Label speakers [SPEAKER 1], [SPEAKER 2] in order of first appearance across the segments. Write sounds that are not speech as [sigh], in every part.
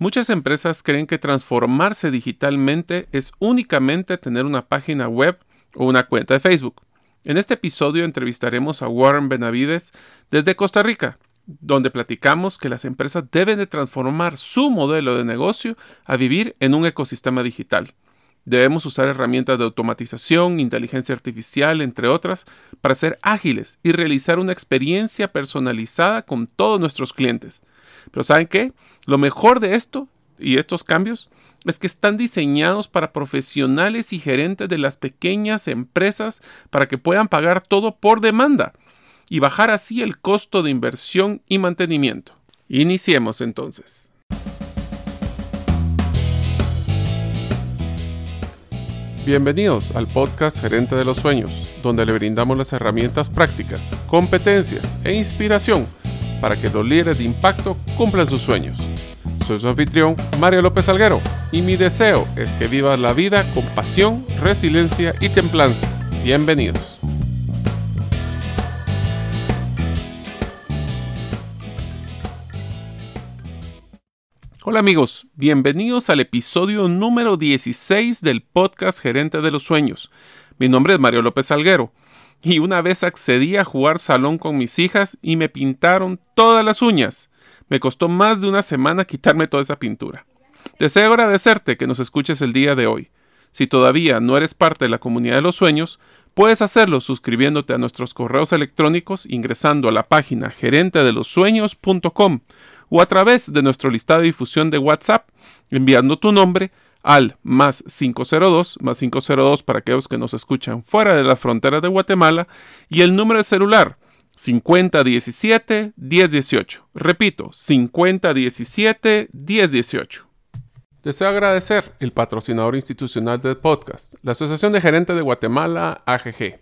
[SPEAKER 1] Muchas empresas creen que transformarse digitalmente es únicamente tener una página web o una cuenta de Facebook. En este episodio entrevistaremos a Warren Benavides desde Costa Rica, donde platicamos que las empresas deben de transformar su modelo de negocio a vivir en un ecosistema digital. Debemos usar herramientas de automatización, inteligencia artificial, entre otras, para ser ágiles y realizar una experiencia personalizada con todos nuestros clientes. Pero ¿saben qué? Lo mejor de esto y estos cambios es que están diseñados para profesionales y gerentes de las pequeñas empresas para que puedan pagar todo por demanda y bajar así el costo de inversión y mantenimiento. Iniciemos entonces. Bienvenidos al podcast Gerente de los Sueños, donde le brindamos las herramientas prácticas, competencias e inspiración para que los líderes de impacto cumplan sus sueños. Soy su anfitrión, Mario López Alguero, y mi deseo es que vivas la vida con pasión, resiliencia y templanza. Bienvenidos. Hola amigos, bienvenidos al episodio número 16 del podcast Gerente de los Sueños. Mi nombre es Mario López Alguero y una vez accedí a jugar salón con mis hijas y me pintaron todas las uñas. Me costó más de una semana quitarme toda esa pintura. Deseo agradecerte que nos escuches el día de hoy. Si todavía no eres parte de la comunidad de los sueños, puedes hacerlo suscribiéndote a nuestros correos electrónicos ingresando a la página gerentedelosueños.com o a través de nuestro listado de difusión de WhatsApp, enviando tu nombre al más 502, más 502 para aquellos que nos escuchan fuera de la frontera de Guatemala, y el número de celular 5017 1018. Repito, 5017 1018. Deseo agradecer el patrocinador institucional del podcast, la Asociación de Gerentes de Guatemala, AGG.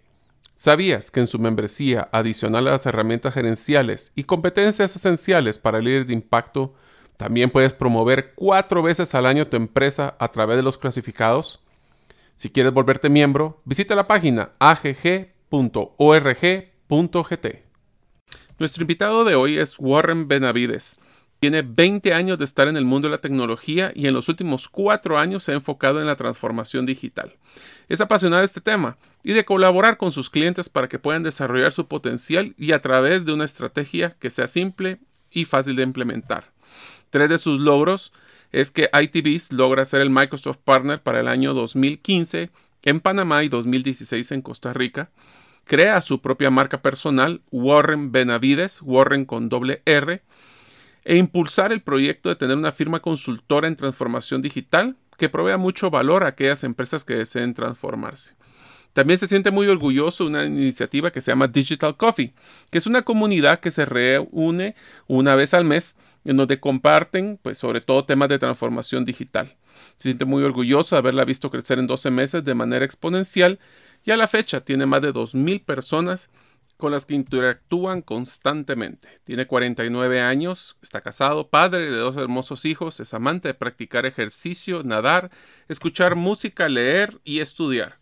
[SPEAKER 1] ¿Sabías que en su membresía, adicional a las herramientas gerenciales y competencias esenciales para el líder de impacto, también puedes promover cuatro veces al año tu empresa a través de los clasificados? Si quieres volverte miembro, visita la página agg.org.gt. Nuestro invitado de hoy es Warren Benavides. Tiene 20 años de estar en el mundo de la tecnología y en los últimos cuatro años se ha enfocado en la transformación digital. Es apasionado de este tema y de colaborar con sus clientes para que puedan desarrollar su potencial y a través de una estrategia que sea simple y fácil de implementar. Tres de sus logros es que ITBs logra ser el Microsoft Partner para el año 2015 en Panamá y 2016 en Costa Rica. Crea su propia marca personal, Warren Benavides, Warren con doble R e impulsar el proyecto de tener una firma consultora en transformación digital que provea mucho valor a aquellas empresas que deseen transformarse. También se siente muy orgulloso de una iniciativa que se llama Digital Coffee, que es una comunidad que se reúne una vez al mes en donde comparten, pues, sobre todo temas de transformación digital. Se siente muy orgulloso de haberla visto crecer en 12 meses de manera exponencial y a la fecha tiene más de 2.000 personas con las que interactúan constantemente. Tiene 49 años, está casado, padre de dos hermosos hijos, es amante de practicar ejercicio, nadar, escuchar música, leer y estudiar.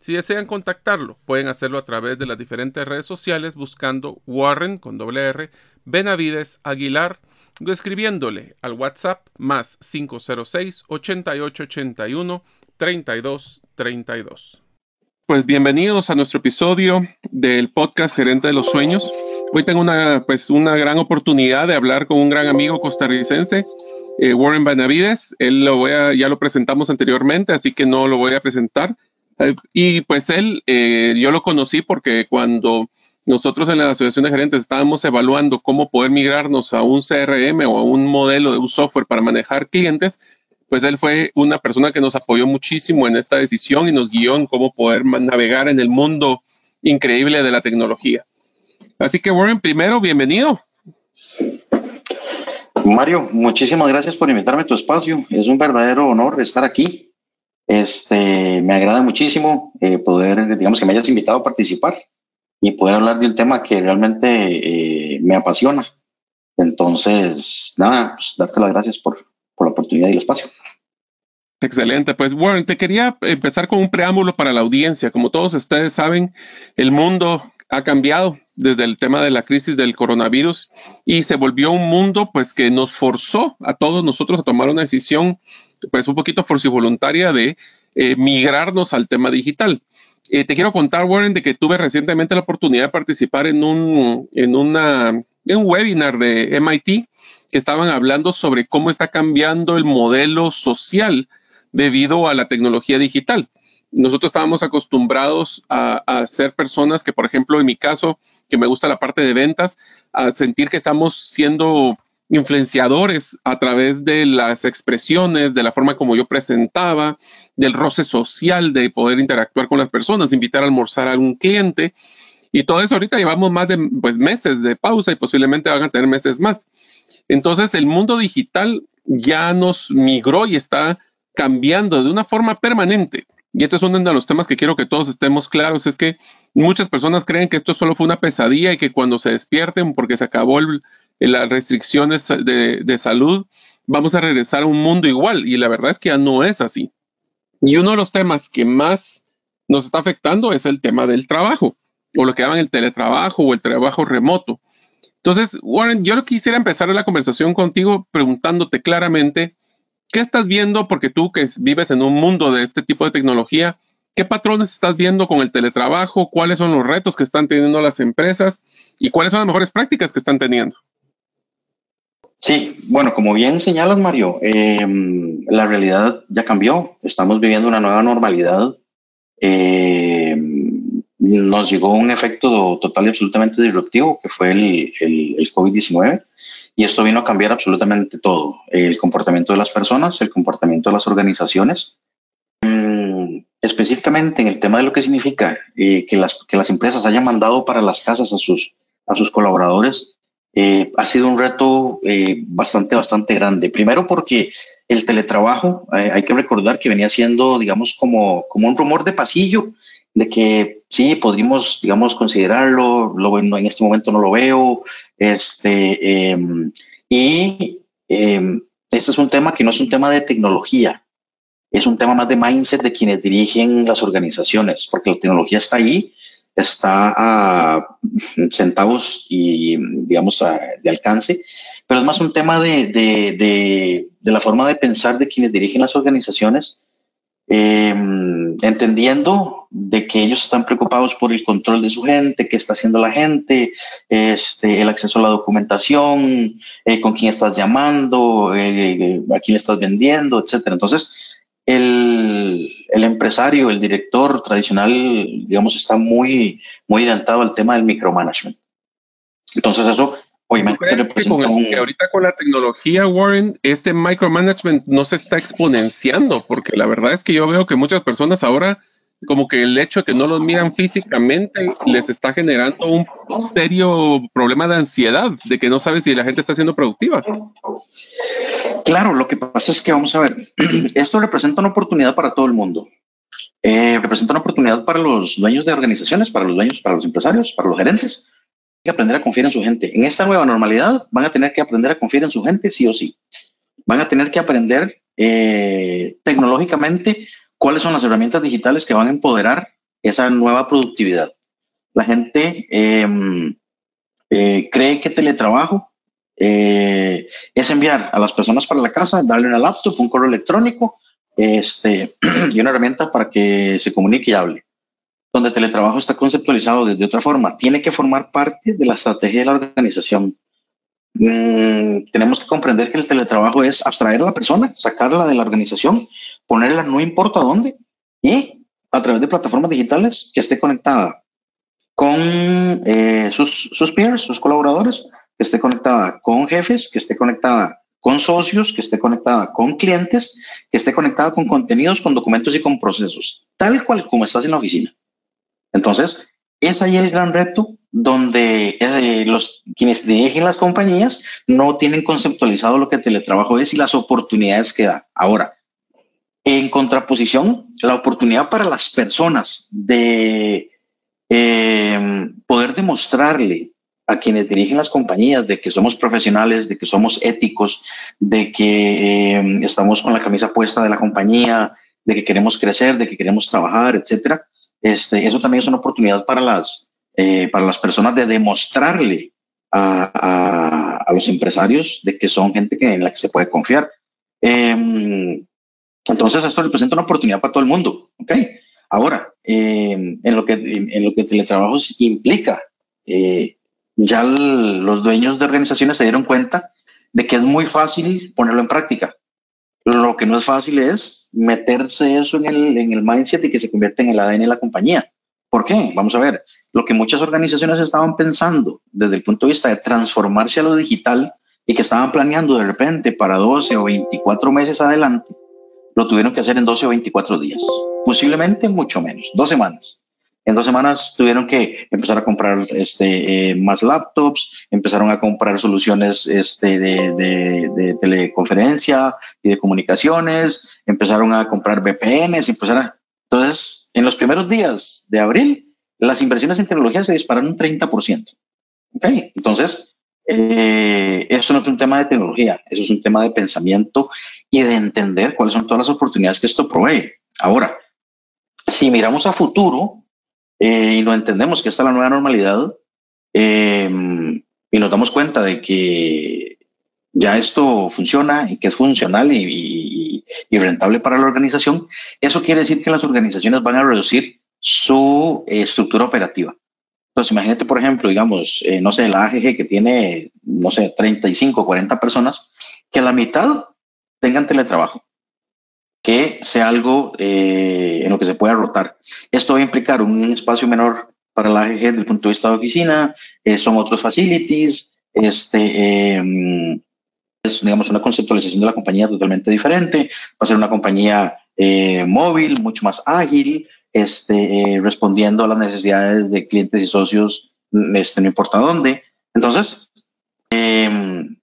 [SPEAKER 1] Si desean contactarlo, pueden hacerlo a través de las diferentes redes sociales buscando Warren con doble R, Benavides Aguilar o escribiéndole al WhatsApp más 506 8881 3232. Pues bienvenidos a nuestro episodio del podcast Gerente de los Sueños. Hoy tengo una, pues, una gran oportunidad de hablar con un gran amigo costarricense, eh, Warren Benavides. Él lo voy a, ya lo presentamos anteriormente, así que no lo voy a presentar. Eh, y pues él, eh, yo lo conocí porque cuando nosotros en la Asociación de Gerentes estábamos evaluando cómo poder migrarnos a un CRM o a un modelo de un software para manejar clientes, pues él fue una persona que nos apoyó muchísimo en esta decisión y nos guió en cómo poder navegar en el mundo increíble de la tecnología. Así que Warren, primero, bienvenido.
[SPEAKER 2] Mario, muchísimas gracias por invitarme a tu espacio. Es un verdadero honor estar aquí. Este, me agrada muchísimo eh, poder, digamos, que me hayas invitado a participar y poder hablar de un tema que realmente eh, me apasiona. Entonces, nada, pues darte las gracias por, por la oportunidad y el espacio.
[SPEAKER 1] Excelente, pues Warren, te quería empezar con un preámbulo para la audiencia. Como todos ustedes saben, el mundo ha cambiado desde el tema de la crisis del coronavirus y se volvió un mundo pues que nos forzó a todos nosotros a tomar una decisión pues un poquito voluntaria de eh, migrarnos al tema digital. Eh, te quiero contar, Warren, de que tuve recientemente la oportunidad de participar en un, en una, en un webinar de MIT que estaban hablando sobre cómo está cambiando el modelo social debido a la tecnología digital. Nosotros estábamos acostumbrados a, ser personas que, por ejemplo, en mi caso, que me gusta la parte de ventas, a sentir que estamos siendo influenciadores a través de las expresiones, de la forma como yo presentaba, del roce social, de poder interactuar con las personas, invitar a almorzar a algún cliente. Y todo eso ahorita llevamos más de pues, meses de pausa y posiblemente van a tener meses más. Entonces el mundo digital ya nos migró y está cambiando de una forma permanente. Y este es uno de los temas que quiero que todos estemos claros, es que muchas personas creen que esto solo fue una pesadilla y que cuando se despierten porque se acabó las restricciones de, de salud, vamos a regresar a un mundo igual. Y la verdad es que ya no es así. Y uno de los temas que más nos está afectando es el tema del trabajo, o lo que llaman el teletrabajo o el trabajo remoto. Entonces, Warren, yo quisiera empezar la conversación contigo preguntándote claramente, ¿qué estás viendo? Porque tú que vives en un mundo de este tipo de tecnología, ¿qué patrones estás viendo con el teletrabajo? ¿Cuáles son los retos que están teniendo las empresas? ¿Y cuáles son las mejores prácticas que están teniendo?
[SPEAKER 2] Sí, bueno, como bien señalas, Mario, em, la realidad ya cambió. Estamos viviendo una nueva normalidad. Em, nos llegó un efecto total y absolutamente disruptivo, que fue el, el, COVID-19, y esto vino a cambiar absolutamente todo. El comportamiento de las personas, el comportamiento de las organizaciones. Em, específicamente en el tema de lo que significa eh, que, las, que las empresas hayan mandado para las casas a sus, a sus colaboradores eh, ha sido un reto eh, bastante, bastante grande. Primero porque el teletrabajo, eh, hay que recordar que venía siendo, digamos, como, como un rumor de pasillo, de que sí, podríamos, digamos, considerarlo, lo, en este momento no lo veo, este, em, y em, este es un tema que no es un tema de tecnología, es un tema más de mindset de quienes dirigen las organizaciones, porque la tecnología está ahí, está a centavos y, digamos, de alcance, pero es más un tema de, de, de, la forma de pensar de quienes dirigen las organizaciones, em, entendiendo de que ellos están preocupados por el control de su gente, qué está haciendo la gente, este, el acceso a la documentación, eh, con quién estás llamando, eh, a quién estás vendiendo, etcétera. Entonces, el, el, empresario, el director tradicional, digamos, está muy, muy adelantado al tema del micromanagement. Entonces eso obviamente
[SPEAKER 1] que, que ahorita con la tecnología, Warren, este micromanagement no se está exponenciando, porque la verdad es que yo veo que muchas personas ahora como que el hecho de que no los miran físicamente les está generando un serio problema de ansiedad, de que no saben si la gente está siendo productiva.
[SPEAKER 2] Claro, lo que pasa es que vamos a ver, [clears throat] esto representa una oportunidad para todo el mundo. Eh, representa una oportunidad para los dueños de organizaciones, para los dueños, para los empresarios, para los gerentes. Que aprender a confiar en su gente. En esta nueva normalidad van a tener que aprender a confiar en su gente sí o sí. Van a tener que aprender eh, tecnológicamente cuáles son las herramientas digitales que van a empoderar esa nueva productividad. La gente em, eh, cree que teletrabajo eh, es enviar a las personas para la casa, darle una laptop, un correo electrónico este, [clears throat] y una herramienta para que se comunique y hable. Donde teletrabajo está conceptualizado desde otra forma, tiene que formar parte de la estrategia de la organización. Mm, tenemos que comprender que el teletrabajo es abstraer a la persona, sacarla de la organización ponerla no importa dónde y a través de plataformas digitales que esté conectada con eh, sus, sus peers, sus colaboradores, que esté conectada con jefes, que esté conectada con socios, que esté conectada con clientes, que esté conectada con contenidos, con documentos y con procesos, tal cual como estás en la oficina. Entonces, es ahí el gran reto donde eh, los quienes dirigen las compañías no tienen conceptualizado lo que el teletrabajo es y las oportunidades que da. Ahora, en contraposición, la oportunidad para las personas de eh, poder demostrarle a quienes dirigen las compañías de que somos profesionales, de que somos éticos, de que eh, estamos con la camisa puesta de la compañía, de que queremos crecer, de que queremos trabajar, etcétera. Este, eso también es una oportunidad para las, eh, para las personas de demostrarle a, los empresarios de que son gente en la que se puede confiar. Em, entonces, esto representa una oportunidad para todo el mundo. ¿ok? Ahora, em, en, lo que, en lo que teletrabajo implica, eh, ya los dueños de organizaciones se dieron cuenta de que es muy fácil ponerlo en práctica. Lo que no es fácil es meterse eso en el, en el mindset y que se convierta en el ADN de la compañía. ¿Por qué? Vamos a ver, lo que muchas organizaciones estaban pensando desde el punto de vista de transformarse a lo digital y que estaban planeando de repente para 12 o 24 meses adelante, lo tuvieron que hacer en 12 o 24 días, posiblemente mucho menos, dos semanas. En dos semanas tuvieron que empezar a comprar este, eh, más laptops, empezaron a comprar soluciones este, de, de, teleconferencia y de comunicaciones, empezaron a comprar VPNs, empezaron Entonces, en los primeros días de abril, las inversiones en tecnología se dispararon un 30%. ¿Okay? Entonces, eh, eso no es un tema de tecnología, eso es un tema de pensamiento y de entender cuáles son todas las oportunidades que esto provee. Ahora, si miramos a futuro, eh, y no entendemos que esta es la nueva normalidad eh, y nos damos cuenta de que ya esto funciona y que es funcional y, rentable para la organización, eso quiere decir que las organizaciones van a reducir su estructura operativa. Entonces, imagínate, por ejemplo, digamos, eh, no sé, la AGG que tiene, no sé, 35, 40 personas, que la mitad tengan teletrabajo que sea algo eh, en lo que se pueda rotar. Esto va a implicar un espacio menor para la AGG desde el punto de vista de oficina, eh, son otros facilities, este, em, es digamos una conceptualización de la compañía totalmente diferente, va a ser una compañía eh, móvil, mucho más ágil, este, respondiendo a las necesidades de clientes y socios, este, no importa dónde. Entonces, em,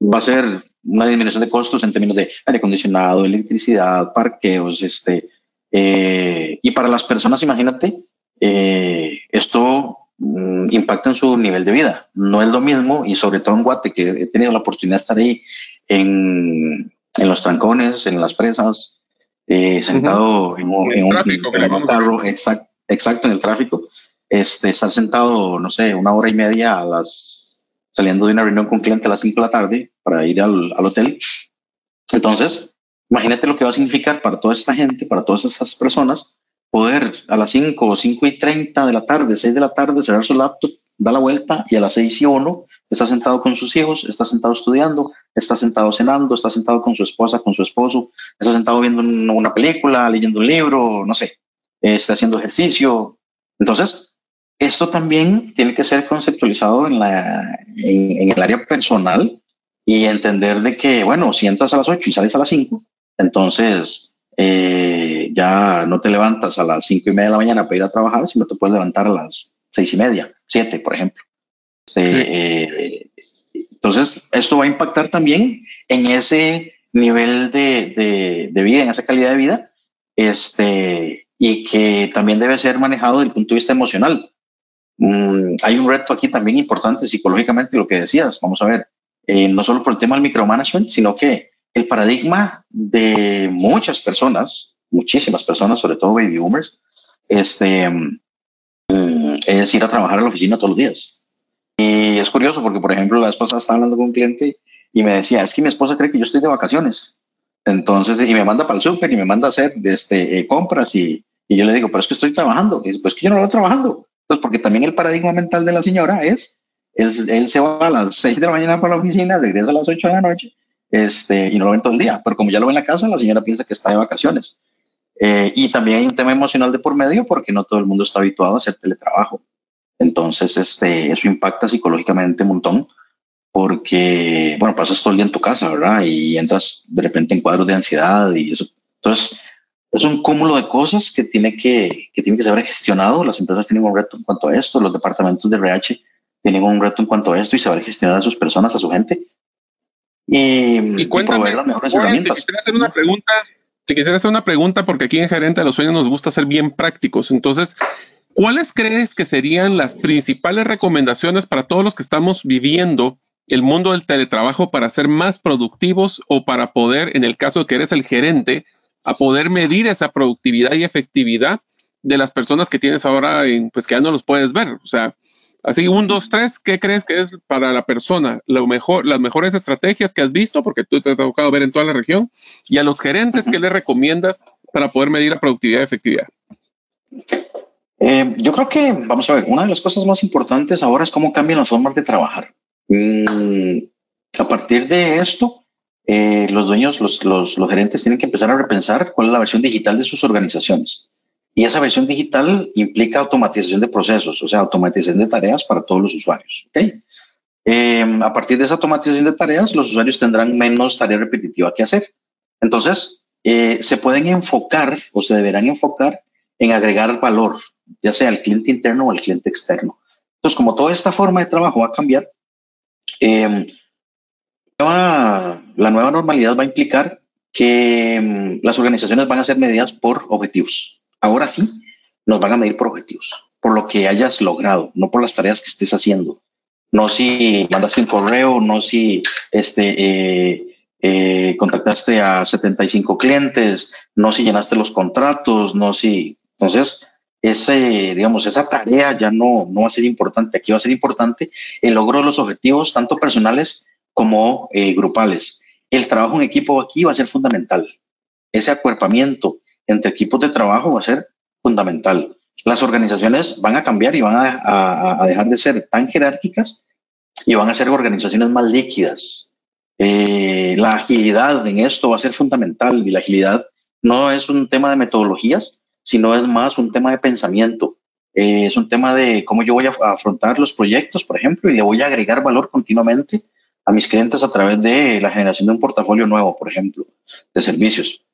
[SPEAKER 2] va a ser una disminución de costos en términos de aire acondicionado, electricidad, parqueos, este, eh, y para las personas, imagínate, eh, esto mm, impacta en su nivel de vida. No es lo mismo, y sobre todo en Guate, que he tenido la oportunidad de estar ahí en los trancones, en las presas, eh, sentado en, un, carro, exacto, en el tráfico, este, estar sentado, no sé, una hora y media a las saliendo de una reunión con un cliente a las 5 de la tarde para ir al, al hotel. Entonces, imagínate lo que va a significar para toda esta gente, para todas estas personas, poder a las 5 o 5 y 30 de la tarde, 6 de la tarde, cerrar su laptop, da la vuelta y a las 6 y 1 está sentado con sus hijos, está sentado estudiando, está sentado cenando, está sentado con su esposa, con su esposo, está sentado viendo una película, leyendo un libro, no sé, está haciendo ejercicio. Entonces, esto también tiene que ser conceptualizado en, la, en, el área personal y entender de que, bueno, si entras a las 8 y sales a las 5, entonces eh, ya no te levantas a las 5 y media de la mañana para ir a trabajar, sino te puedes levantar a las 6 y media, 7, por ejemplo. Eh, entonces, esto va a impactar también en ese nivel de, vida, en esa calidad de vida, este, y que también debe ser manejado desde el punto de vista emocional. Mm, hay un reto aquí también importante psicológicamente, lo que decías, vamos a ver, eh, no solo por el tema del micromanagement, sino que el paradigma de muchas personas, muchísimas personas, sobre todo baby boomers, este, mm, es ir a trabajar a la oficina todos los días. Y es curioso porque, por ejemplo, la esposa estaba hablando con un cliente y me decía, es que mi esposa cree que yo estoy de vacaciones. Entonces, y me manda para el súper y me manda a hacer este, eh, compras y, y, yo le digo, pero es que estoy trabajando. Y pues que yo no estoy trabajando. Pues porque también el paradigma mental de la señora es, él, se va a las 6 de la mañana para la oficina, regresa a las 8 de la noche este, y no lo ven todo el día. Pero como ya lo ve en la casa, la señora piensa que está de vacaciones. Eh, y también hay un tema emocional de por medio porque no todo el mundo está habituado a hacer teletrabajo. Entonces, este, eso impacta psicológicamente un montón porque, bueno, pasas todo el día en tu casa, ¿verdad? Y entras de repente en cuadros de ansiedad y eso. Entonces, es un cúmulo de cosas que tiene que, que tiene que ser gestionado. Las empresas tienen un reto en cuanto a esto, los departamentos de RH tienen un reto en cuanto a esto y saber gestionar a sus personas, a su gente.
[SPEAKER 1] Y, y cuéntame, las mejores herramientas. Te quisiera hacer una pregunta, te quisiera hacer una pregunta porque aquí en Gerente de los Sueños nos gusta ser bien prácticos. Entonces, ¿cuáles crees que serían las principales recomendaciones para todos los que estamos viviendo el mundo del teletrabajo para ser más productivos o para poder, en el caso de que eres el gerente, a poder medir esa productividad y efectividad de las personas que tienes ahora, en, pues que ya no los puedes ver. O sea, así un, dos, tres, ¿qué crees que es para la persona lo mejor, las mejores estrategias que has visto, porque tú te has tocado ver en toda la región, y a los gerentes, ¿qué les recomiendas para poder medir la productividad y efectividad?
[SPEAKER 2] Eh, yo creo que, vamos a ver, una de las cosas más importantes ahora es cómo cambian las formas de trabajar. Mm, a partir de esto, eh, los dueños, los, los, los, gerentes tienen que empezar a repensar cuál es la versión digital de sus organizaciones. Y esa versión digital implica automatización de procesos, o sea, automatización de tareas para todos los usuarios. ¿okay? Eh, a partir de esa automatización de tareas, los usuarios tendrán menos tarea repetitiva que hacer. Entonces, eh, se pueden enfocar o se deberán enfocar en agregar valor, ya sea al cliente interno o al cliente externo. Entonces, como toda esta forma de trabajo va a cambiar, eh, la nueva normalidad va a implicar que mm, las organizaciones van a ser medidas por objetivos. Ahora sí, nos van a medir por objetivos, por lo que hayas logrado, no por las tareas que estés haciendo. No si mandaste un correo, no si este, eh, eh, contactaste a 75 clientes, no si llenaste los contratos, no si... Entonces, ese, digamos, esa tarea ya no, no va a ser importante. Aquí va a ser importante el logro de los objetivos, tanto personales como eh, grupales. El trabajo en equipo aquí va a ser fundamental. Ese acuerpamiento entre equipos de trabajo va a ser fundamental. Las organizaciones van a cambiar y van a, dejar de ser tan jerárquicas y van a ser organizaciones más líquidas. Eh, la agilidad en esto va a ser fundamental y la agilidad no es un tema de metodologías, sino es más un tema de pensamiento. Eh, es un tema de cómo yo voy a afrontar los proyectos, por ejemplo, y le voy a agregar valor continuamente a mis clientes a través de la generación de un portafolio nuevo, por ejemplo, de servicios.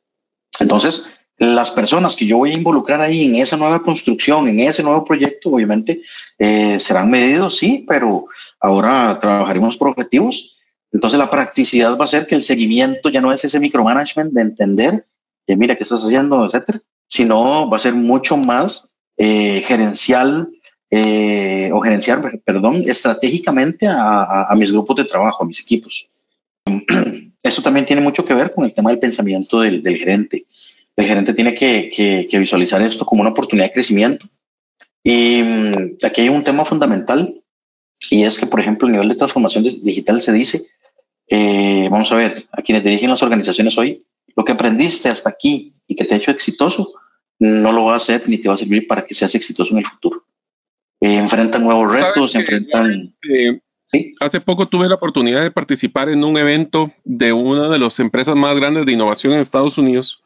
[SPEAKER 2] Entonces, las personas que yo voy a involucrar ahí en esa nueva construcción, en ese nuevo proyecto, obviamente eh, serán medidos, sí, pero ahora trabajaremos por objetivos. Entonces, la practicidad va a ser que el seguimiento ya no es ese micromanagement de entender, que mira, qué estás haciendo, etcétera, sino va a ser mucho más eh, gerencial, eh, o gerenciar, perdón, estratégicamente a, mis grupos de trabajo, a mis equipos. [clears throat] Esto también tiene mucho que ver con el tema del pensamiento del, gerente. El gerente tiene que, visualizar esto como una oportunidad de crecimiento. Y mm, aquí hay un tema fundamental y es que, por ejemplo, el nivel de transformación digital se dice, eh, vamos a ver, a quienes dirigen las organizaciones hoy, lo que aprendiste hasta aquí y que te ha hecho exitoso, no lo va a hacer ni te va a servir para que seas exitoso en el futuro. Eh, enfrentan nuevos retos, enfrentan...
[SPEAKER 1] Eh, hace poco tuve la oportunidad de participar en un evento de una de las empresas más grandes de innovación en Estados Unidos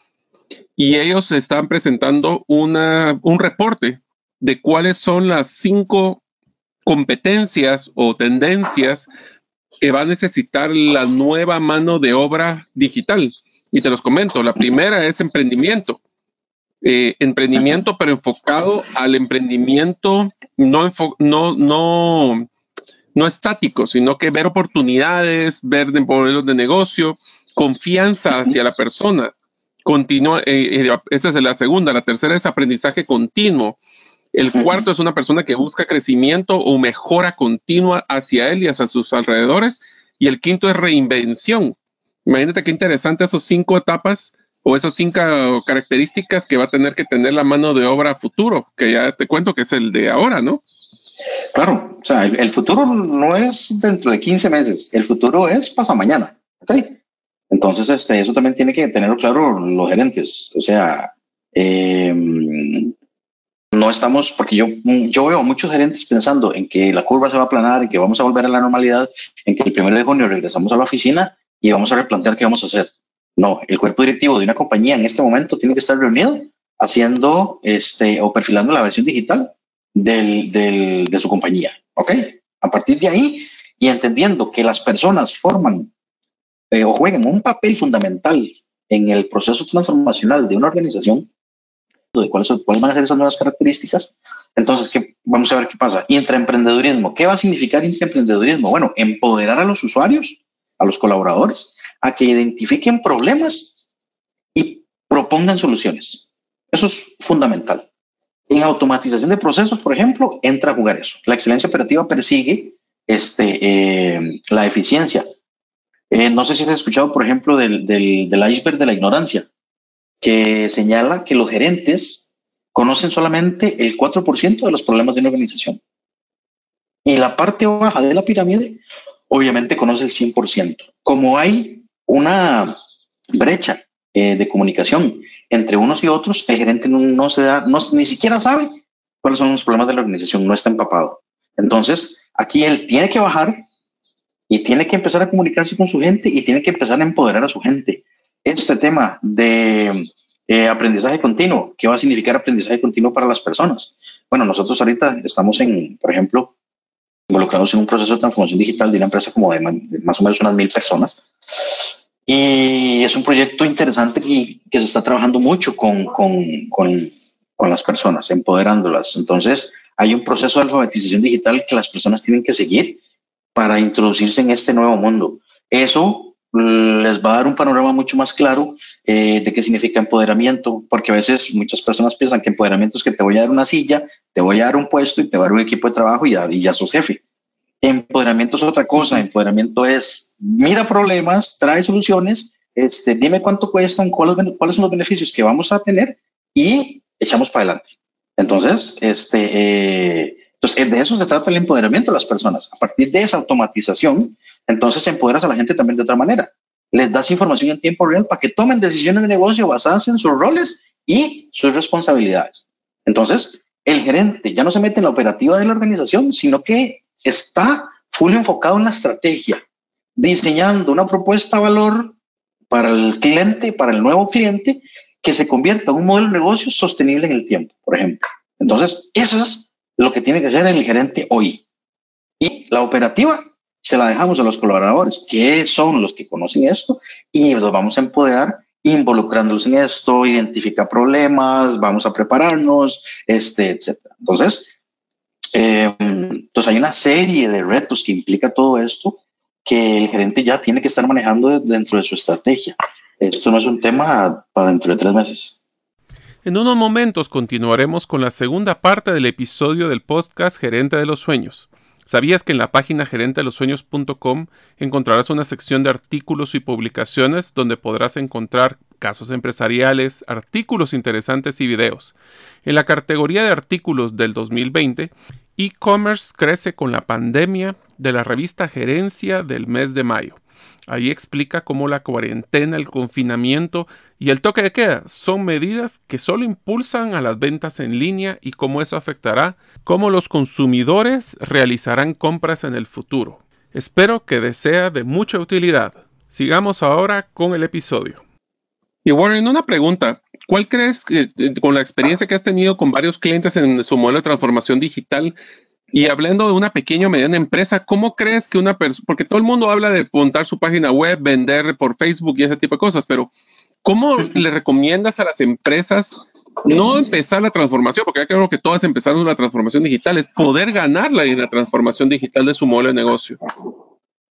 [SPEAKER 1] y ellos están presentando una, un reporte de cuáles son las cinco competencias o tendencias que va a necesitar la nueva mano de obra digital. Y te los comento, la primera es emprendimiento. Eh, emprendimiento, pero enfocado al emprendimiento no, no, no, no estático, sino que ver oportunidades, ver modelos de negocio, confianza hacia la persona. Continua, eh, eh, esa es la segunda. La tercera es aprendizaje continuo. El cuarto es una persona que busca crecimiento o mejora continua hacia él y hacia sus alrededores. Y el quinto es reinvención. Imagínate qué interesante esos cinco etapas o esas cinco características que va a tener que tener la mano de obra futuro, que ya te cuento que es el de ahora, ¿no?
[SPEAKER 2] Claro, o sea, el, futuro no es dentro de 15 meses, el futuro es pasa mañana. Entonces, este, eso también tiene que tenerlo claro los gerentes. O sea, em, no estamos, porque yo, yo veo muchos gerentes pensando en que la curva se va a aplanar, en que vamos a volver a la normalidad, en que el primero de junio regresamos a la oficina y vamos a replantear qué vamos a hacer. No, el cuerpo directivo de una compañía en este momento tiene que estar reunido haciendo este o perfilando la versión digital del, del, de su compañía. ¿Ok? A partir de ahí y entendiendo que las personas forman eh, o juegan un papel fundamental en el proceso transformacional de una organización, de cuáles, cuáles van a ser esas nuevas características. Entonces, ¿qué, vamos a ver qué pasa. Intraemprendedurismo. ¿Qué va a significar intraemprendedurismo? Bueno, empoderar a los usuarios, a los colaboradores, a que identifiquen problemas y propongan soluciones. Eso es fundamental. En automatización de procesos, por ejemplo, entra a jugar eso. La excelencia operativa persigue este, eh, la eficiencia. Eh, no sé si has escuchado, por ejemplo, del, del, iceberg de la ignorancia, que señala que los gerentes conocen solamente el 4% de los problemas de una organización. Y la parte baja de la pirámide, obviamente conoce el 100%. Como hay una brecha eh, de comunicación entre unos y otros, el gerente no, se da, no, ni siquiera sabe cuáles son los problemas de la organización, no está empapado. Entonces, aquí él tiene que bajar y tiene que empezar a comunicarse con su gente y tiene que empezar a empoderar a su gente. Este tema de eh, aprendizaje continuo, ¿qué va a significar aprendizaje continuo para las personas? Bueno, nosotros ahorita estamos en, por ejemplo, involucrados en un proceso de transformación digital de una empresa como de, más o menos unas mil personas. Y es un proyecto interesante que, que se está trabajando mucho con, con, con, con, las personas, empoderándolas. Entonces, hay un proceso de alfabetización digital que las personas tienen que seguir para introducirse en este nuevo mundo. Eso les va a dar un panorama mucho más claro eh, de qué significa empoderamiento, porque a veces muchas personas piensan que empoderamiento es que te voy a dar una silla, te voy a dar un puesto y te voy a dar un equipo de trabajo y ya, y ya sos jefe. Empoderamiento es otra cosa, empoderamiento es mira problemas, trae soluciones, este, dime cuánto cuestan, cuáles, cuáles son los beneficios que vamos a tener y echamos para adelante. Entonces, este, eh, entonces, de eso se trata el empoderamiento de las personas. A partir de esa automatización, entonces empoderas a la gente también de otra manera les das información en tiempo real para que tomen decisiones de negocio basadas en sus roles y sus responsabilidades. Entonces, el gerente ya no se mete en la operativa de la organización, sino que está full enfocado en la estrategia, diseñando una propuesta de valor para el cliente, para el nuevo cliente, que se convierta en un modelo de negocio sostenible en el tiempo, por ejemplo. Entonces, eso es lo que tiene que hacer el gerente hoy. Y la operativa se la dejamos a los colaboradores, que son los que conocen esto, y los vamos a empoderar involucrándolos en esto, identificar problemas, vamos a prepararnos, este, etcétera. Entonces, eh, entonces hay una serie de retos que implica todo esto que el gerente ya tiene que estar manejando dentro de su estrategia. Esto no es un tema para dentro de tres meses.
[SPEAKER 1] En unos momentos continuaremos con la segunda parte del episodio del podcast Gerente de los Sueños. ¿Sabías que en la página gerentelosueños.com encontrarás una sección de artículos y publicaciones donde podrás encontrar casos empresariales, artículos interesantes y videos? En la categoría de artículos del 2020, e-commerce crece con la pandemia de la revista Gerencia del mes de mayo. Ahí explica cómo la cuarentena, el confinamiento y el toque de queda son medidas que solo impulsan a las ventas en línea y cómo eso afectará cómo los consumidores realizarán compras en el futuro. Espero que desea de mucha utilidad. Sigamos ahora con el episodio. Y Warren, una pregunta. ¿Cuál crees que eh, con la experiencia que has tenido con varios clientes en su modelo de transformación digital, y hablando de una pequeña o mediana empresa, ¿cómo crees que una persona, porque todo el mundo habla de montar su página web, vender por Facebook y ese tipo de cosas, pero ¿cómo le recomiendas a las empresas no empezar la transformación? Porque ya creo que todas empezaron la transformación digital, es poder ganarla en la transformación digital de su modelo de negocio.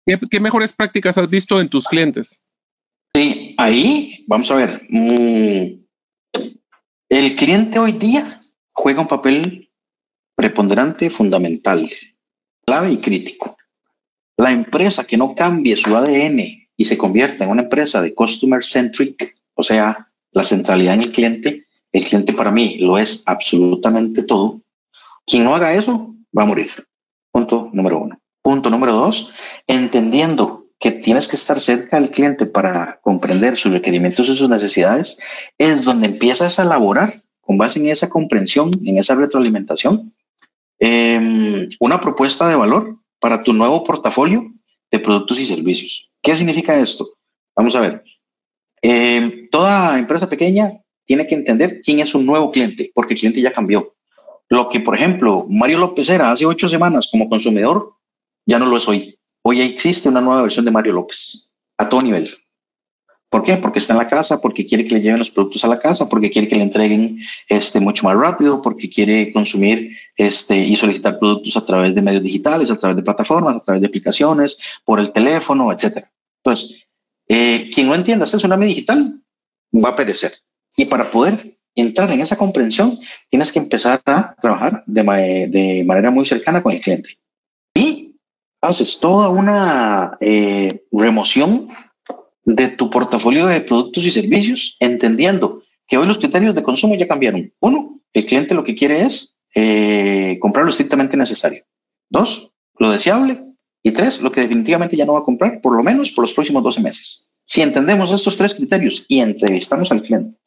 [SPEAKER 1] ¿Qué, mejores prácticas has visto en tus clientes?
[SPEAKER 2] Sí, ahí vamos a ver. Mm, el cliente hoy día juega un papel preponderante, fundamental, clave y crítico. La empresa que no cambie su ADN y se convierta en una empresa de customer centric, o sea, la centralidad en el cliente, el cliente para mí lo es absolutamente todo. Quien no haga eso va a morir. Punto número uno. Punto número dos, entendiendo que tienes que estar cerca del cliente para comprender sus requerimientos y sus necesidades, es donde empiezas a elaborar con base en esa comprensión, en esa retroalimentación, Em, una propuesta de valor para tu nuevo portafolio de productos y servicios. ¿Qué significa esto? Vamos a ver. Em, toda empresa pequeña tiene que entender quién es un nuevo cliente, porque el cliente ya cambió. Lo que, por ejemplo, Mario López era hace ocho semanas como consumidor, ya no lo es hoy. Hoy existe una nueva versión de Mario López a todo nivel. ¿Por qué? Porque está en la casa, porque quiere que le lleven los productos a la casa, porque quiere que le entreguen este, mucho más rápido, porque quiere consumir este, y solicitar productos a través de medios digitales, a través de plataformas, a través de aplicaciones, por el teléfono, etc. Entonces, eh, quien no entienda este tsunami digital va a perecer. Y para poder entrar en esa comprensión, tienes que empezar a trabajar de, de manera muy cercana con el cliente. Y haces toda una eh, remoción de tu portafolio de productos y servicios, entendiendo que hoy los criterios de consumo ya cambiaron. Uno, el cliente lo que quiere es eh, comprar lo estrictamente necesario. Dos, lo deseable. Y tres, lo que definitivamente ya no va a comprar, por lo menos por los próximos 12 meses. Si entendemos estos tres criterios y entrevistamos al cliente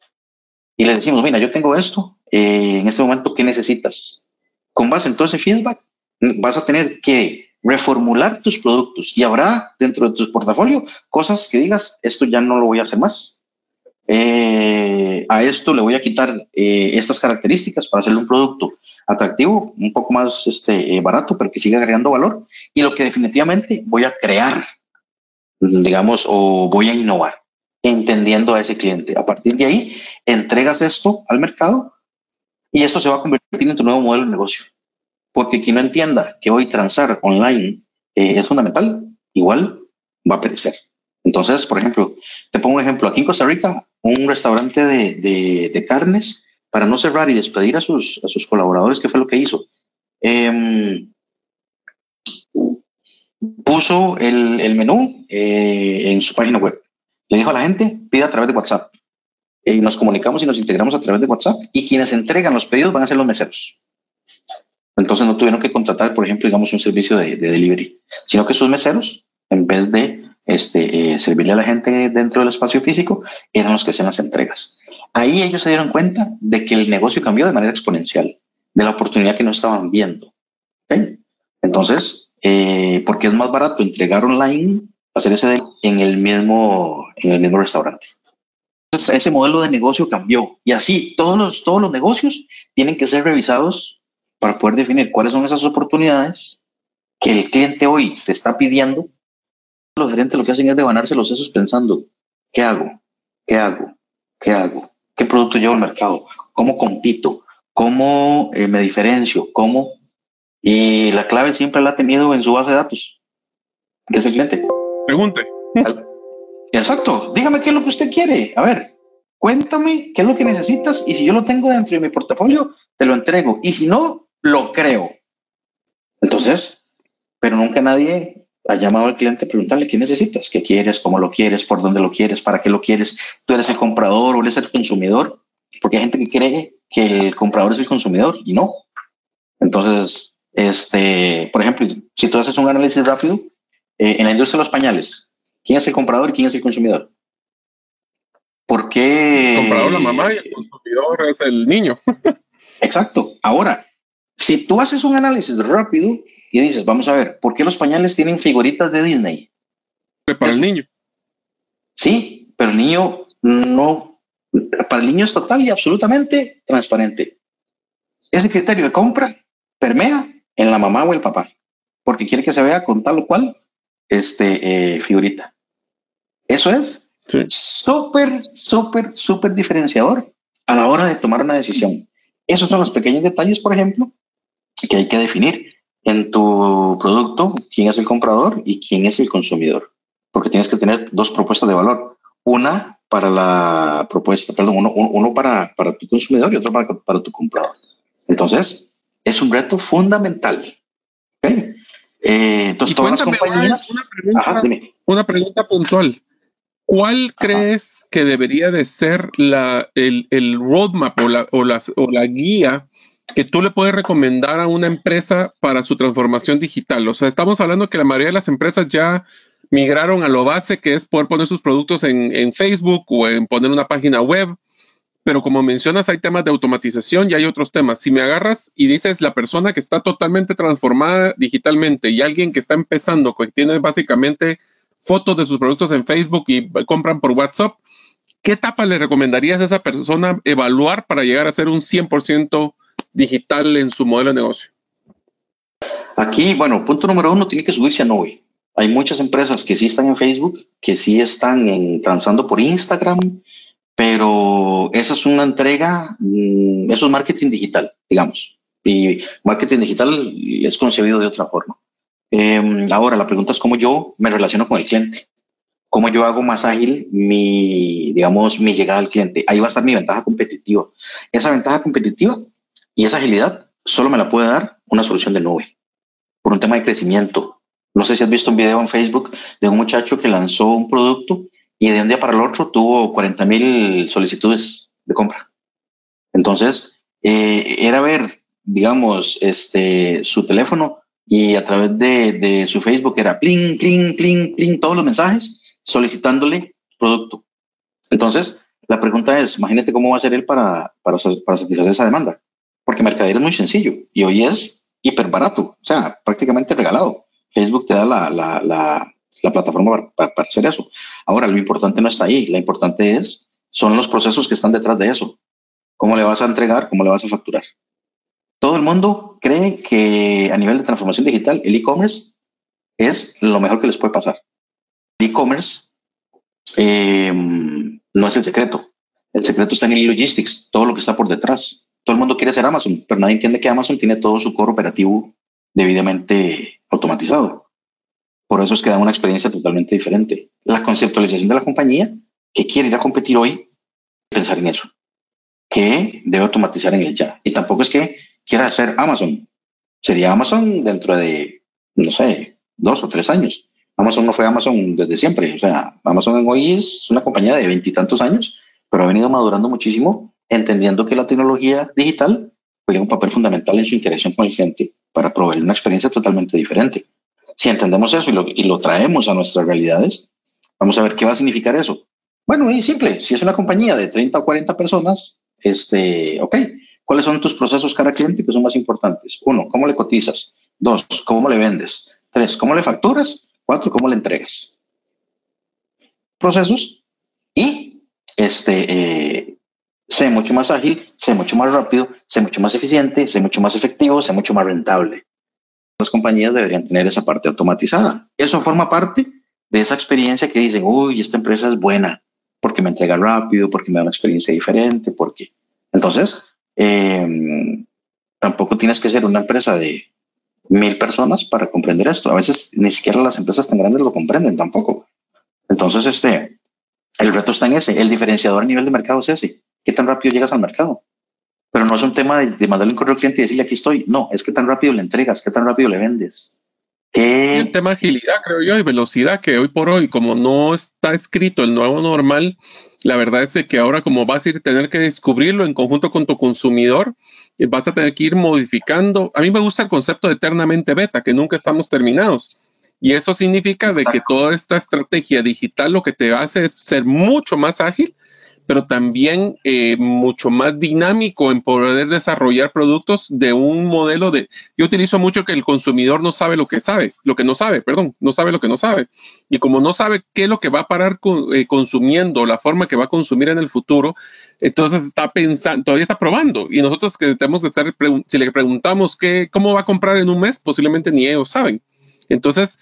[SPEAKER 2] y le decimos, mira, yo tengo esto, eh, en este momento, ¿qué necesitas? Con base en todo ese feedback, vas a tener que reformular tus productos y habrá dentro de tu portafolio cosas que digas, esto ya no lo voy a hacer más. Eh, a esto le voy a quitar eh, estas características para hacerle un producto atractivo, un poco más este, eh, barato, pero que siga agregando valor. Y lo que definitivamente voy a crear, digamos, o voy a innovar, entendiendo a ese cliente. A partir de ahí, entregas esto al mercado y esto se va a convertir en tu nuevo modelo de negocio. Porque quien no entienda que hoy transar online es fundamental, igual va a perecer. Entonces, por ejemplo, te pongo un ejemplo. Aquí en Costa Rica un restaurante de, carnes para no cerrar y despedir a sus, colaboradores, ¿qué fue lo que hizo? Em, puso el, menú eh, en su página web. Le dijo a la gente, pida a través de WhatsApp. Y nos comunicamos y nos integramos a través de WhatsApp. Y quienes entregan los pedidos van a ser los meseros. Entonces no tuvieron que contratar, por ejemplo, digamos, un servicio de, de delivery, sino que sus meseros, en vez de este, eh, servirle a la gente dentro del espacio físico, eran los que hacían las entregas. Ahí ellos se dieron cuenta de que el negocio cambió de manera exponencial, de la oportunidad que no estaban viendo. Entonces, eh, porque es más barato entregar online, hacer ese en el mismo, en el mismo restaurante. Ese modelo de negocio cambió y así todos los, todos los negocios tienen que ser revisados para poder definir cuáles son esas oportunidades que el cliente hoy te está pidiendo los gerentes lo que hacen es devanarse los sesos pensando, ¿qué hago? ¿Qué hago? ¿Qué hago? ¿Qué producto llevo al mercado? ¿Cómo compito? ¿Cómo eh, me diferencio? ¿Cómo? Y la clave siempre la ha tenido en su base de datos, que es el cliente.
[SPEAKER 1] Pregunte.
[SPEAKER 2] Exacto. Dígame qué es lo que usted quiere. A ver, cuéntame qué es lo que necesitas y si yo lo tengo dentro de mi portafolio, te lo entrego. Y si no, lo creo. Entonces, pero nunca nadie ha llamado al cliente a preguntarle qué necesitas, qué quieres, cómo lo quieres, por dónde lo quieres, para qué lo quieres. Tú eres el comprador o eres el consumidor, porque hay gente que cree que el comprador es el consumidor y no. Entonces, este, por ejemplo, si tú haces un análisis rápido, eh, en la industria de los pañales, ¿quién es el comprador y quién es el consumidor? ¿Por qué?
[SPEAKER 1] El comprador la mamá y el consumidor es el niño.
[SPEAKER 2] Exacto. Ahora, si tú haces un análisis rápido, y dices, vamos a ver, ¿por qué los pañales tienen figuritas de Disney?
[SPEAKER 1] Para el niño.
[SPEAKER 2] Sí, pero el niño no, para el niño es total y absolutamente transparente. Ese criterio de compra permea en la mamá o el papá, porque quiere que se vea con tal o cual este, eh, figurita. Eso es súper, súper, súper diferenciador a la hora de tomar una decisión. Esos son los pequeños detalles, por ejemplo, que hay que definir en tu producto quién es el comprador y quién es el consumidor, porque tienes que tener dos propuestas de valor. Una para la propuesta, perdón, uno, uno para, para tu consumidor y otro para, para tu comprador. Entonces, es un reto fundamental.
[SPEAKER 1] Eh, entonces, todas las compañías. Una pregunta, una pregunta puntual. ¿Cuál crees que debería de ser la, el, el roadmap o la, o, las, o la guía que tú le puedes recomendar a una empresa para su transformación digital? O sea, estamos hablando que la mayoría de las empresas ya migraron a lo base, que es poder poner sus productos en, Facebook o en poner una página web. Pero como mencionas, hay temas de automatización y hay otros temas. Si me agarras y dices la persona que está totalmente transformada digitalmente y alguien que está empezando, que tiene básicamente fotos de sus productos en Facebook y compran por WhatsApp, ¿qué etapa le recomendarías a esa persona evaluar para llegar a ser un 100% digital en su modelo de negocio?
[SPEAKER 2] Aquí, bueno, punto número uno, tiene que subirse a Nove. Hay muchas empresas que sí están en Facebook, que sí están en, transando por Instagram, pero esa es una entrega, mm, eso es marketing digital, digamos. Y marketing digital es concebido de otra forma. Em, ahora, la pregunta es cómo yo me relaciono con el cliente, cómo yo hago más ágil mi, digamos, mi llegada al cliente. Ahí va a estar mi ventaja competitiva. Esa ventaja competitiva y esa agilidad solo me la puede dar una solución de nube por un tema de crecimiento. No sé si has visto un video en Facebook de un muchacho que lanzó un producto y de un día para el otro tuvo 40 mil solicitudes de compra. Entonces, eh, era ver, digamos, este, su teléfono y a través de, su Facebook era pling, pling, pling, pling, todos los mensajes solicitándole producto. Entonces, la pregunta es, imagínate cómo va a ser él para, para satisfacer esa demanda. Porque mercadería es muy sencillo y hoy es hiper barato, o sea, prácticamente regalado. Facebook te da la, la, la, la plataforma para, para, hacer eso. Ahora, lo importante no está ahí, lo importante es, son los procesos que están detrás de eso. ¿Cómo le vas a entregar? ¿Cómo le vas a facturar? Todo el mundo cree que a nivel de transformación digital, el e-commerce es lo mejor que les puede pasar. El e-commerce eh, no es el secreto. El secreto está en el logistics, todo lo que está por detrás. Todo el mundo quiere ser Amazon, pero nadie entiende que Amazon tiene todo su core operativo debidamente automatizado. Por eso es que da una experiencia totalmente diferente. La conceptualización de la compañía que quiere ir a competir hoy, pensar en eso, que debe automatizar en el ya. Y tampoco es que quiera ser Amazon. Sería Amazon dentro de, no sé, dos o tres años. Amazon no fue Amazon desde siempre. O sea, Amazon hoy es una compañía de veintitantos años, pero ha venido madurando muchísimo, entendiendo que la tecnología digital juega un papel fundamental en su interacción con el cliente para proveer una experiencia totalmente diferente. Si entendemos eso y lo, y traemos a nuestras realidades, vamos a ver qué va a significar eso. Bueno, es simple. Si es una compañía de 30 o 40 personas, este, ok, ¿cuáles son tus procesos cara cliente que son más importantes? Uno, ¿cómo le cotizas? Dos, ¿cómo le vendes? Tres, ¿cómo le facturas? Cuatro, ¿cómo le entregas? Procesos y este, eh, sé mucho más ágil, sé mucho más rápido, sé mucho más eficiente, sé mucho más efectivo, sé mucho más rentable. Las compañías deberían tener esa parte automatizada. Eso forma parte de esa experiencia que dicen, uy, esta empresa es buena porque me entrega rápido, porque me da una experiencia diferente, porque... Entonces, eh, tampoco tienes que ser una empresa de mil personas para comprender esto. A veces ni siquiera las empresas tan grandes lo comprenden tampoco. Entonces, este, el reto está en ese. El diferenciador a nivel de mercado es ese. ¿Qué tan rápido llegas al mercado? Pero no es un tema de, de mandarle un correo al cliente y decirle aquí estoy. No, es que tan rápido le entregas, qué tan rápido le vendes.
[SPEAKER 1] ¿Qué? El tema agilidad, creo yo, y velocidad, que hoy por hoy, como no está escrito el nuevo normal, la verdad es de que ahora como vas a ir a tener que descubrirlo en conjunto con tu consumidor, eh, vas a tener que ir modificando. A mí me gusta el concepto de eternamente beta, que nunca estamos terminados. Y eso significa de que toda esta estrategia digital lo que te hace es ser mucho más ágil pero también eh, mucho más dinámico en poder desarrollar productos de un modelo de... Yo utilizo mucho que el consumidor no sabe lo que sabe, lo que no sabe, perdón, no sabe lo que no sabe. Y como no sabe qué es lo que va a parar eh, consumiendo, la forma que va a consumir en el futuro, entonces está pensando, todavía está probando. Y nosotros que tenemos que estar, si le preguntamos qué, cómo va a comprar en un mes, posiblemente ni ellos saben. Entonces,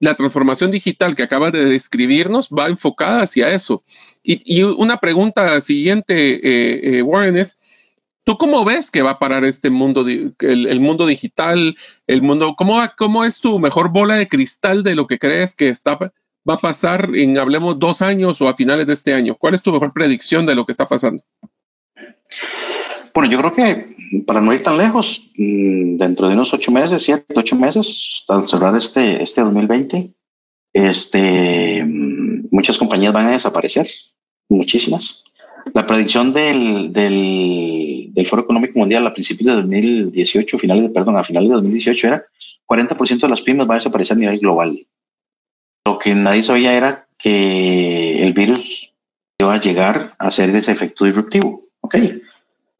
[SPEAKER 1] la transformación digital que acaba de describirnos va enfocada hacia eso. Y, una pregunta siguiente, eh, eh, Warren, es, ¿tú cómo ves que va a parar este mundo, el, mundo digital, el mundo, ¿cómo, cómo es tu mejor bola de cristal de lo que crees que está, va a pasar en, hablemos, dos años o a finales de este año? ¿Cuál es tu mejor predicción de lo que está pasando?
[SPEAKER 2] Bueno, yo creo que para no ir tan lejos, mm, dentro de unos ocho meses, siete, ocho meses, al cerrar este, este 2020, este, mm, muchas compañías van a desaparecer, muchísimas. La predicción del, del, del Foro Económico Mundial a principios de 2018, finales de, perdón, a finales de 2018 era 40% de las pymes va a desaparecer a nivel global. Lo que nadie sabía era que el virus iba a llegar a ser ese efecto disruptivo. ¿ok?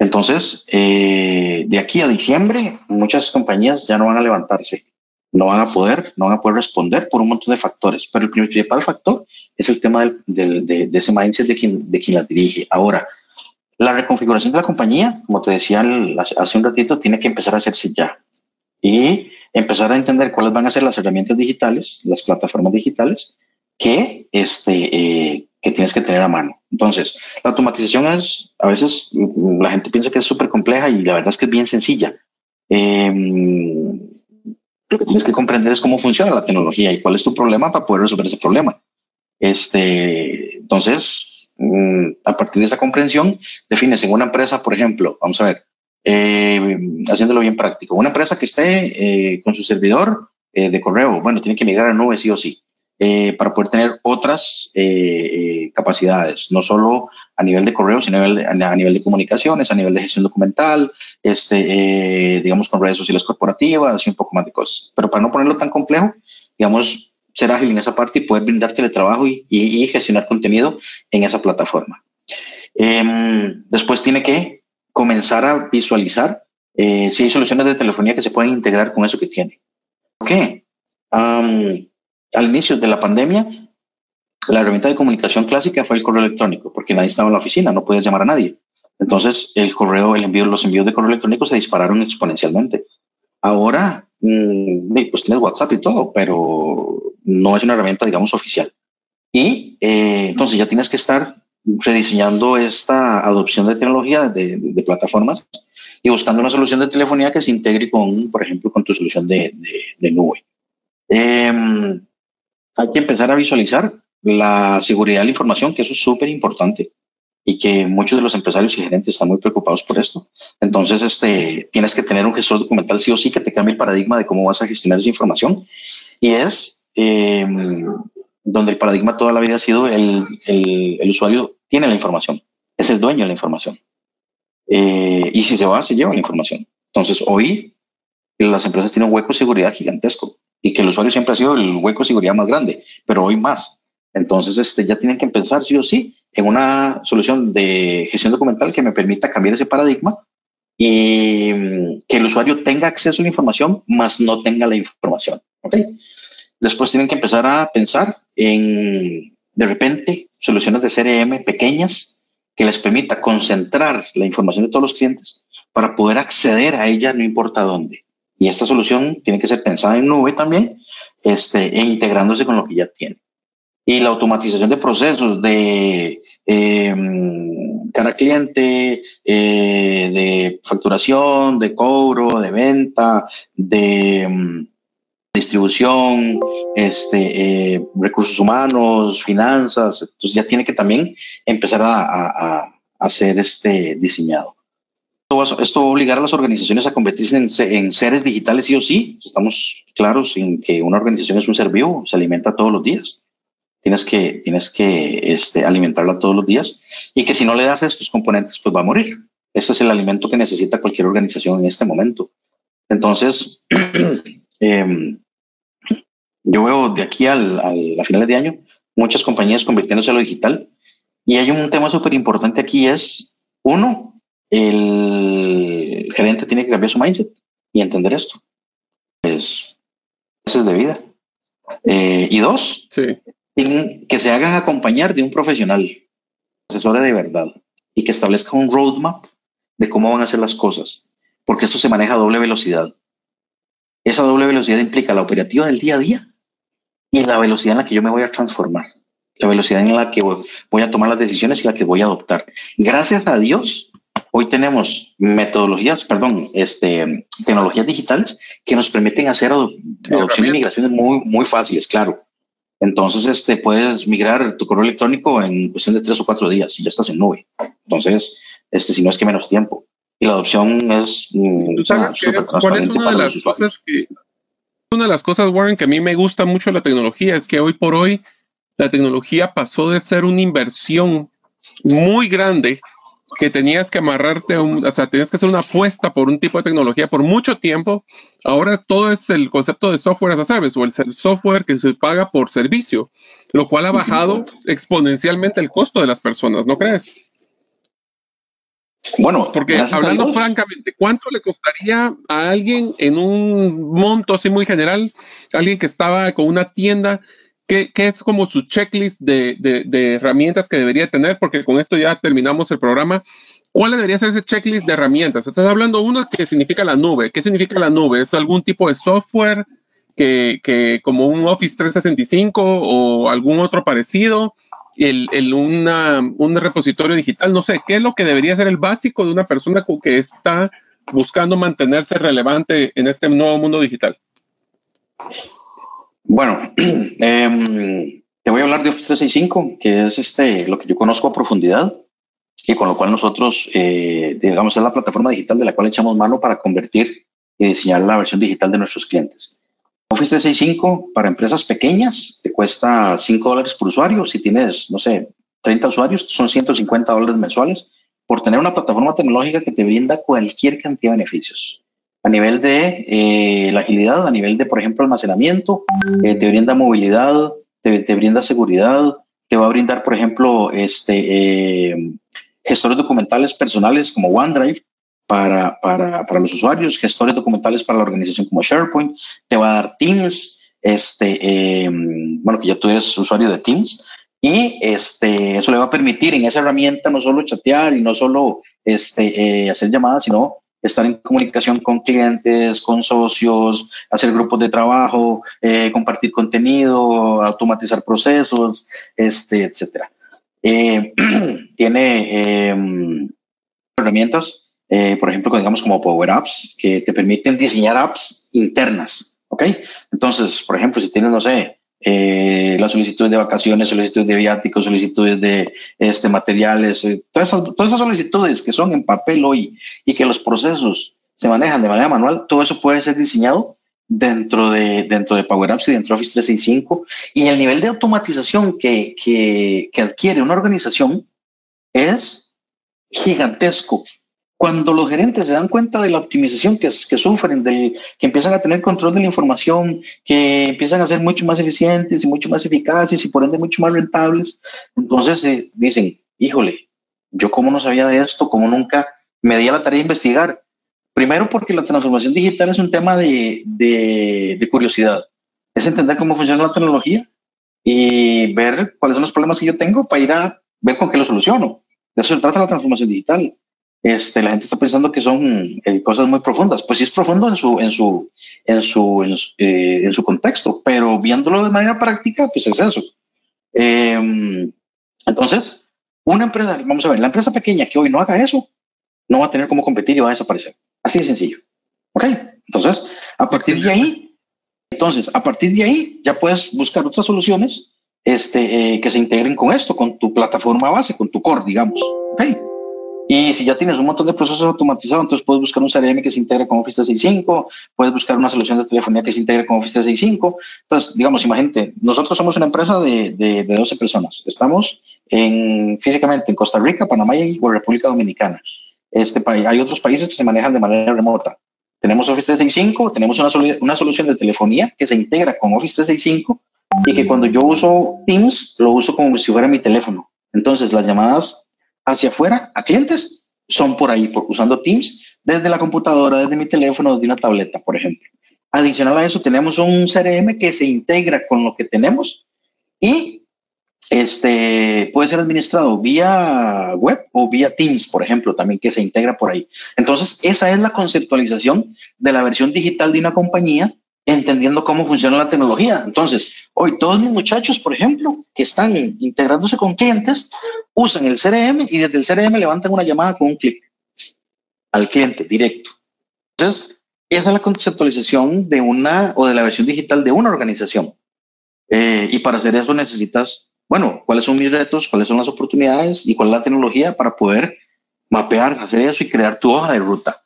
[SPEAKER 2] Entonces, eh, de aquí a diciembre, muchas compañías ya no van a levantarse, no van a poder, no van a poder responder por un montón de factores, pero el principal factor es el tema del, del, de, de, ese mindset de quien, de quien la dirige. Ahora, la reconfiguración de la compañía, como te decía hace un ratito, tiene que empezar a hacerse ya y empezar a entender cuáles van a ser las herramientas digitales, las plataformas digitales que, este, eh, que tienes que tener a mano. Entonces, la automatización es, a veces la gente piensa que es súper compleja y la verdad es que es bien sencilla. Eh, lo que tienes que comprender es cómo funciona la tecnología y cuál es tu problema para poder resolver ese problema. Este, entonces, mm, a partir de esa comprensión, defines en una empresa, por ejemplo, vamos a ver, eh, haciéndolo bien práctico, una empresa que esté eh, con su servidor eh, de correo, bueno, tiene que migrar a nube sí o sí. Eh, para poder tener otras eh, capacidades, no solo a nivel de correo, sino a nivel de, a nivel de comunicaciones, a nivel de gestión documental, este, digamos, con redes sociales corporativas y un poco más de cosas. Pero para no ponerlo tan complejo, digamos, ser ágil en esa parte y poder brindar teletrabajo y, y, y gestionar contenido en esa plataforma. Em, después tiene que comenzar a visualizar eh, si hay soluciones de telefonía que se pueden integrar con eso que tiene. ¿Por qué? Al inicio de la pandemia, la herramienta de comunicación clásica fue el correo electrónico, porque nadie estaba en la oficina, no podías llamar a nadie. Entonces, el correo, el envío, los envíos de correo electrónico se dispararon exponencialmente. Ahora, mmm, pues tienes WhatsApp y todo, pero no es una herramienta, digamos, oficial. Y eh, entonces ya tienes que estar rediseñando esta adopción de tecnología de, de, de, plataformas y buscando una solución de telefonía que se integre con, por ejemplo, con tu solución de, de nube. Eh, hay que empezar a visualizar la seguridad de la información, que eso es súper importante y que muchos de los empresarios y gerentes están muy preocupados por esto. Entonces, este, tienes que tener un gestor documental sí o sí que te cambie el paradigma de cómo vas a gestionar esa información. Y es eh, donde el paradigma toda la vida ha sido el, el, el, usuario tiene la información, es el dueño de la información. Eh, y si se va, se lleva la información. Entonces, hoy las empresas tienen un hueco de seguridad gigantesco y que el usuario siempre ha sido el hueco de seguridad más grande, pero hoy más. Entonces, este, ya tienen que pensar sí o sí en una solución de gestión documental que me permita cambiar ese paradigma y mm, que el usuario tenga acceso a la información, más no tenga la información. ¿okay? Después tienen que empezar a pensar en, de repente, soluciones de CRM pequeñas que les permita concentrar la información de todos los clientes para poder acceder a ella no importa dónde. Y esta solución tiene que ser pensada en nube también este, e integrándose con lo que ya tiene. Y la automatización de procesos de eh, cara cliente, eh, de facturación, de cobro, de venta, de um, distribución, este, eh, recursos humanos, finanzas. Entonces ya tiene que también empezar a, a, a ser este, diseñado. Esto va a obligar a las organizaciones a convertirse en, en, seres digitales sí o sí. Estamos claros en que una organización es un ser vivo, se alimenta todos los días. Tienes que, tienes que este, alimentarla todos los días y que si no le das estos componentes, pues va a morir. Este es el alimento que necesita cualquier organización en este momento. Entonces, eh, [clears throat] yo veo de aquí al, al, a finales de año muchas compañías convirtiéndose a lo digital y hay un tema súper importante aquí es, uno, el gerente tiene que cambiar su mindset y entender esto. Es, es de vida. Eh, y dos,
[SPEAKER 1] sí.
[SPEAKER 2] que se hagan acompañar de un profesional, asesor de verdad, y que establezca un roadmap de cómo van a hacer las cosas, porque esto se maneja a doble velocidad. Esa doble velocidad implica la operativa del día a día y la velocidad en la que yo me voy a transformar, la velocidad en la que voy a tomar las decisiones y la que voy a adoptar. Gracias a Dios, Hoy tenemos metodologías, perdón, este, tecnologías digitales que nos permiten hacer adopción y migraciones muy, muy fáciles, claro. Entonces, este, puedes migrar tu correo electrónico en cuestión de tres o cuatro días y ya estás en nube. Entonces, este, si no es que menos tiempo. Y la adopción es.
[SPEAKER 1] Mm, ¿Tú sabes que es, cuál es una de las cosas que. Una de las cosas, Warren, que a mí me gusta mucho la tecnología es que hoy por hoy la tecnología pasó de ser una inversión muy grande que tenías que amarrarte, un, o sea, tenías que hacer una apuesta por un tipo de tecnología por mucho tiempo. Ahora todo es el concepto de software as a service o el software que se paga por servicio, lo cual ha bajado exponencialmente el costo de las personas, ¿no crees?
[SPEAKER 2] Bueno,
[SPEAKER 1] porque hablando francamente, ¿cuánto le costaría a alguien en un monto así muy general, alguien que estaba con una tienda ¿Qué, ¿Qué, es como su checklist de, herramientas que debería tener? Porque con esto ya terminamos el programa. ¿Cuál debería ser ese checklist de herramientas? Estás hablando uno que significa la nube. ¿Qué significa la nube? ¿Es algún tipo de software que, como un Office 365 o algún otro parecido? El una, un repositorio digital, no sé, ¿qué es lo que debería ser el básico de una persona que está buscando mantenerse relevante en este nuevo mundo digital?
[SPEAKER 2] Bueno, eh, [clears throat] te voy a hablar de Office 365, que es este, lo que yo conozco a profundidad y con lo cual nosotros, eh, digamos, es la plataforma digital de la cual echamos mano para convertir y diseñar la versión digital de nuestros clientes. Office 365 para empresas pequeñas te cuesta 5 dólares por usuario. Si tienes, no sé, 30 usuarios, son 150 dólares mensuales por tener una plataforma tecnológica que te brinda cualquier cantidad de beneficios. A nivel de eh, la agilidad, a nivel de, por ejemplo, almacenamiento, eh, te brinda movilidad, te, brinda seguridad, te va a brindar, por ejemplo, este, eh, gestores documentales personales como OneDrive para, para, para, los usuarios, gestores documentales para la organización como SharePoint, te va a dar Teams, este, bueno, que ya tú eres usuario de Teams, y este, eso le va a permitir en esa herramienta no solo chatear y no solo este, hacer llamadas, sino estar en comunicación con clientes, con socios, hacer grupos de trabajo, eh, compartir contenido, automatizar procesos, este, etcétera. Eh, [clears throat] tiene em, herramientas, por ejemplo, digamos como Power Apps, que te permiten diseñar apps internas, ¿ok? Entonces, por ejemplo, si tienes, no sé, eh, las solicitudes de vacaciones, solicitudes de viáticos, solicitudes de este, materiales, eh, todas, esas, todas esas solicitudes que son en papel hoy y que los procesos se manejan de manera manual, todo eso puede ser diseñado dentro de, dentro de Power Apps y dentro de Office 365. Y el nivel de automatización que, que, que adquiere una organización es gigantesco. Cuando los gerentes se dan cuenta de la optimización que, que sufren, del, que empiezan a tener control de la información, que empiezan a ser mucho más eficientes y mucho más eficaces y por ende mucho más rentables, entonces eh, dicen, híjole, yo cómo no sabía de esto, cómo nunca me di a la tarea de investigar. Primero porque la transformación digital es un tema de, de, de curiosidad, es entender cómo funciona la tecnología y ver cuáles son los problemas que yo tengo para ir a ver con qué lo soluciono. De eso se trata la transformación digital este, la gente está pensando que son eh, cosas muy profundas. Pues sí es profundo en su, en su, en su, en su, eh, contexto, pero viéndolo de manera práctica, pues es eso. Em, entonces, una empresa, vamos a ver, la empresa pequeña que hoy no haga eso, no va a tener cómo competir y va a desaparecer. Así de sencillo. Ok, entonces, a partir de ahí, entonces, a partir de ahí, ya puedes buscar otras soluciones este, eh, que se integren con esto, con tu plataforma base, con tu core, digamos. Ok. Y si ya tienes un montón de procesos automatizados, entonces puedes buscar un CRM que se integre con Office 365, puedes buscar una solución de telefonía que se integre con Office 365. Entonces, digamos, imagínate, nosotros somos una empresa de, de, 12 personas. Estamos en, físicamente en Costa Rica, Panamá y República Dominicana. Este, hay otros países que se manejan de manera remota. Tenemos Office 365, tenemos una, una solución de telefonía que se integra con Office 365 y que cuando yo uso Teams, lo uso como si fuera mi teléfono. Entonces, las llamadas hacia afuera a clientes son por ahí, por, usando Teams desde la computadora, desde mi teléfono, desde una tableta, por ejemplo. Adicional a eso, tenemos un CRM que se integra con lo que tenemos y este puede ser administrado vía web o vía Teams, por ejemplo, también que se integra por ahí. Entonces, esa es la conceptualización de la versión digital de una compañía entendiendo cómo funciona la tecnología. Entonces, hoy todos mis muchachos, por ejemplo, que están integrándose con clientes, usan el CRM y desde el CRM levantan una llamada con un clic al cliente directo. Entonces, esa es la conceptualización de una o de la versión digital de una organización. Eh, y para hacer eso necesitas, bueno, cuáles son mis retos, cuáles son las oportunidades y cuál es la tecnología para poder mapear, hacer eso y crear tu hoja de ruta.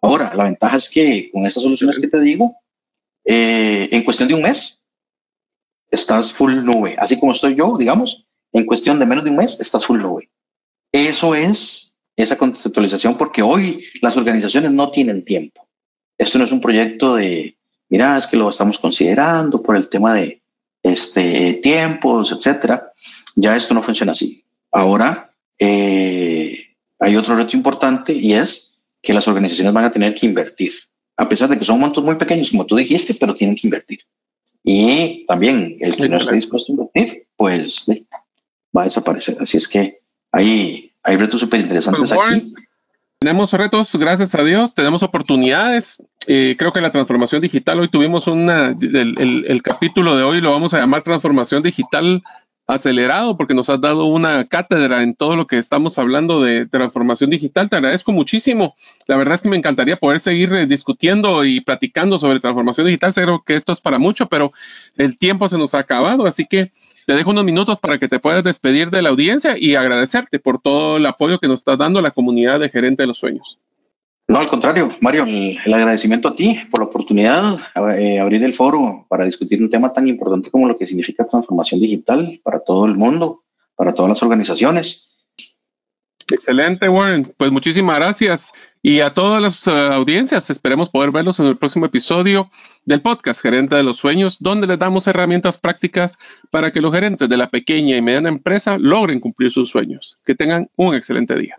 [SPEAKER 2] Ahora, la ventaja es que con estas soluciones que te digo, eh, en cuestión de un mes, estás full nube. Así como estoy yo, digamos, en cuestión de menos de un mes, estás full nube. Eso es esa conceptualización porque hoy las organizaciones no tienen tiempo. Esto no es un proyecto de, mira, es que lo estamos considerando por el tema de este, tiempos, etcétera. Ya esto no funciona así. Ahora, eh, hay otro reto importante y es que las organizaciones van a tener que invertir a pesar de que son montos muy pequeños, como tú dijiste, pero tienen que invertir. Y también el que no esté dispuesto a invertir, pues va a desaparecer. Así es que hay, hay retos súper interesantes pues, aquí.
[SPEAKER 1] Tenemos retos, gracias a Dios, tenemos oportunidades. Eh, creo que la transformación digital, hoy tuvimos una, el, el, capítulo de hoy lo vamos a llamar transformación digital acelerado porque nos has dado una cátedra en todo lo que estamos hablando de transformación digital. Te agradezco muchísimo. La verdad es que me encantaría poder seguir eh, discutiendo y platicando sobre transformación digital. Creo que esto es para mucho, pero el tiempo se nos ha acabado, así que te dejo unos minutos para que te puedas despedir de la audiencia y agradecerte por todo el apoyo que nos está dando la comunidad de Gerente de los Sueños.
[SPEAKER 2] No, al contrario, Mario, el, agradecimiento a ti por la oportunidad de eh, abrir el foro para discutir un tema tan importante como lo que significa transformación digital para todo el mundo, para todas las organizaciones.
[SPEAKER 1] Excelente, Warren. Pues muchísimas gracias. Y a todas las eh, audiencias, esperemos poder verlos en el próximo episodio del podcast Gerente de los Sueños, donde les damos herramientas prácticas para que los gerentes de la pequeña y mediana empresa logren cumplir sus sueños. Que tengan un excelente día.